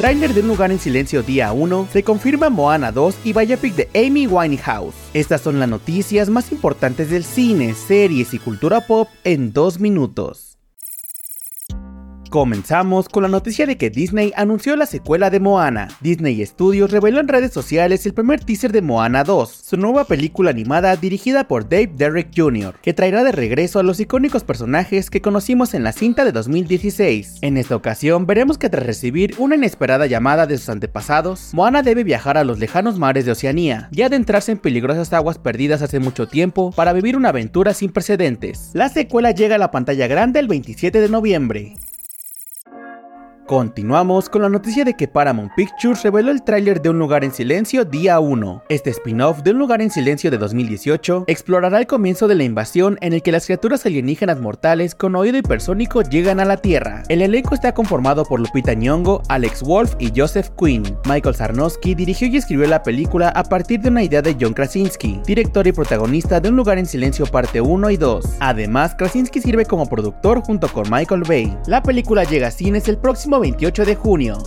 Trailer de Un lugar en silencio día 1, se confirma Moana 2 y Biopic de Amy Winehouse. Estas son las noticias más importantes del cine, series y cultura pop en dos minutos. Comenzamos con la noticia de que Disney anunció la secuela de Moana. Disney Studios reveló en redes sociales el primer teaser de Moana 2, su nueva película animada dirigida por Dave Derrick Jr., que traerá de regreso a los icónicos personajes que conocimos en la cinta de 2016. En esta ocasión veremos que tras recibir una inesperada llamada de sus antepasados, Moana debe viajar a los lejanos mares de Oceanía y adentrarse en peligrosas aguas perdidas hace mucho tiempo para vivir una aventura sin precedentes. La secuela llega a la pantalla grande el 27 de noviembre. Continuamos con la noticia de que Paramount Pictures reveló el tráiler de Un lugar en silencio día 1. Este spin-off de Un lugar en silencio de 2018 explorará el comienzo de la invasión en el que las criaturas alienígenas mortales con oído hipersónico llegan a la Tierra. El elenco está conformado por Lupita Nyong'o, Alex Wolf y Joseph Quinn. Michael Sarnowski dirigió y escribió la película a partir de una idea de John Krasinski, director y protagonista de Un lugar en silencio parte 1 y 2. Además, Krasinski sirve como productor junto con Michael Bay. La película llega a cines el próximo 28 de junio.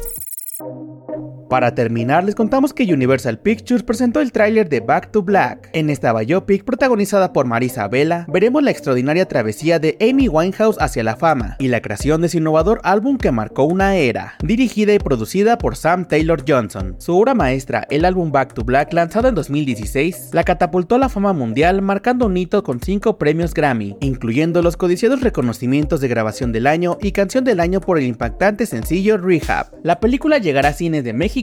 Para terminar, les contamos que Universal Pictures presentó el tráiler de Back to Black. En esta biopic, protagonizada por Marisa Vela, veremos la extraordinaria travesía de Amy Winehouse hacia la fama y la creación de su innovador álbum que marcó una era. Dirigida y producida por Sam Taylor Johnson. Su obra maestra, el álbum Back to Black, lanzado en 2016, la catapultó a la fama mundial marcando un hito con 5 premios Grammy, incluyendo los codiciados reconocimientos de grabación del año y canción del año por el impactante sencillo Rehab. La película llegará a cines de México